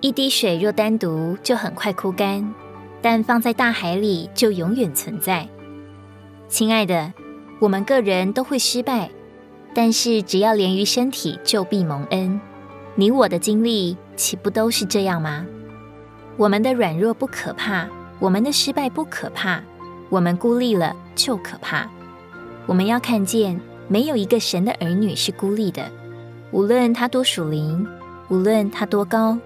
一滴水若单独就很快枯干，但放在大海里就永远存在。亲爱的，我们个人都会失败，但是只要连于身体，就必蒙恩。你我的经历岂不都是这样吗？我们的软弱不可怕，我们的失败不可怕，我们孤立了就可怕。我们要看见，没有一个神的儿女是孤立的，无论他多属灵，无论他多高。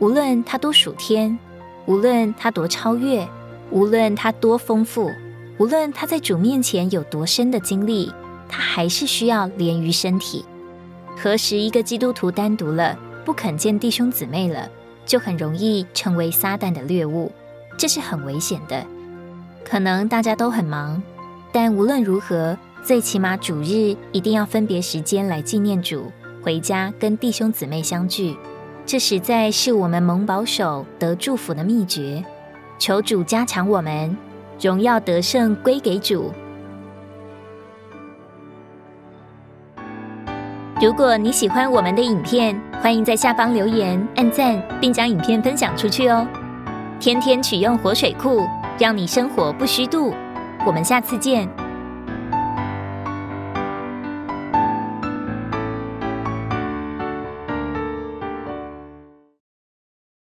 无论他多属天，无论他多超越，无论他多丰富，无论他在主面前有多深的经历，他还是需要连于身体。何时一个基督徒单独了，不肯见弟兄姊妹了，就很容易成为撒旦的猎物，这是很危险的。可能大家都很忙，但无论如何，最起码主日一定要分别时间来纪念主，回家跟弟兄姊妹相聚。这实在是我们蒙保守得祝福的秘诀，求主加强我们，荣耀得胜归给主。如果你喜欢我们的影片，欢迎在下方留言、按赞，并将影片分享出去哦。天天取用活水库，让你生活不虚度。我们下次见。